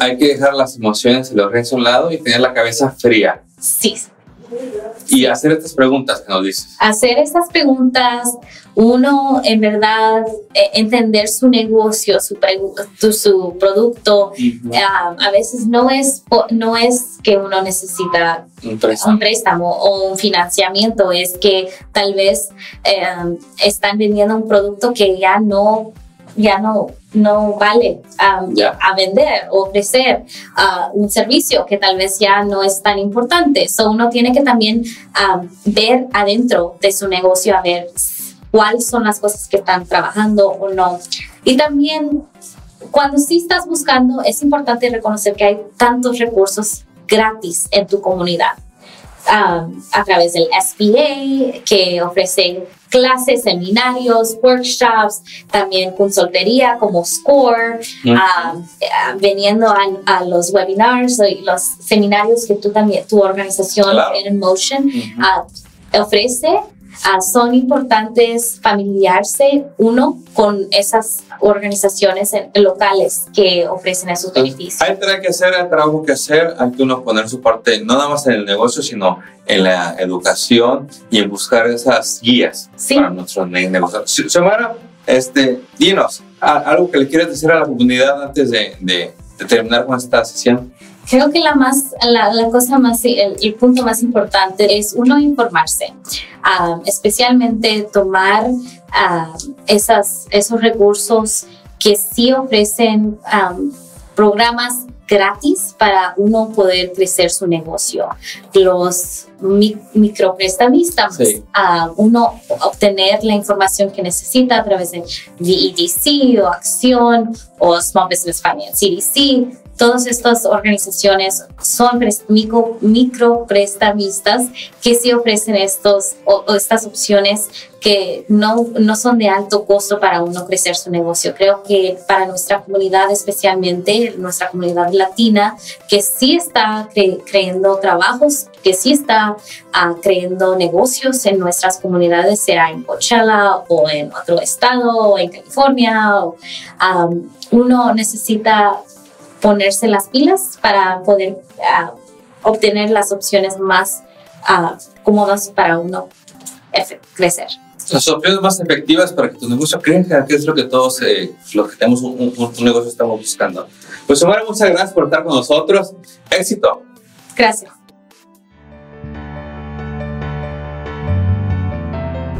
hay que dejar las emociones y los riesgos a un lado y tener la cabeza fría. Sí, Y hacer estas preguntas que nos dices. hacer estas preguntas, uno en verdad eh, entender su negocio, su, producto. Ah, a veces no es, no es que uno necesita Un préstamo. un préstamo o un financiamiento, es que tal vez eh, están vendiendo un producto que ya no, ya no, no vale um, a vender o ofrecer ah, un servicio que tal vez ya no es tan importante. So uno tiene que también um, ver adentro de su negocio a ver cuáles son las cosas que están trabajando o no. Y también cuando sí estás buscando, es importante reconocer que hay tantos recursos gratis en tu comunidad. Um, a través del SBA, que ofrece clases, seminarios, workshops, también consultoría como SCORE, Ujú. um, eh, veniendo a, a los webinars y los seminarios que tú también, tu organización Claro. en Motion ah, ofrece. Ah, son importantes familiarse uno con esas organizaciones locales que ofrecen esos beneficios. Hay trabajo que hacer, hay trabajo que hacer, hay que uno poner su parte, no nada más en el negocio, sino en la educación y en buscar esas guías Sí. para nuestros ne- negocios. Xiomara, este, dinos, algo que le quieras decir a la comunidad antes de, de- de terminar con esta sesión. Creo que la más, la, la cosa más, el, el punto más importante es uno informarse, ah, especialmente tomar ah, esas, esos recursos que sí ofrecen ah, programas gratis para uno poder crecer su negocio. Los mi- microprestamistas, Sí. ah, uno obtener la información que necesita a través de VEDC o Acción o Small Business Finance CDC. Todas estas organizaciones son micro, microprestamistas que sí ofrecen estos, o, estas opciones que no, no son de alto costo para uno crecer su negocio. Creo que para nuestra comunidad, especialmente nuestra comunidad latina, que sí está cre- creando trabajos, que sí está ah, creando negocios en nuestras comunidades, sea en Coachella o en otro estado o en California. uno necesita ponerse las pilas para poder ah, obtener las opciones más ah, cómodas para uno crecer. Las opciones más efectivas para que tu negocio crezca, que es lo que todos eh, los que tenemos un, un- un negocio estamos buscando. Pues Xiomara, muchas gracias por estar con nosotros. Éxito. Gracias.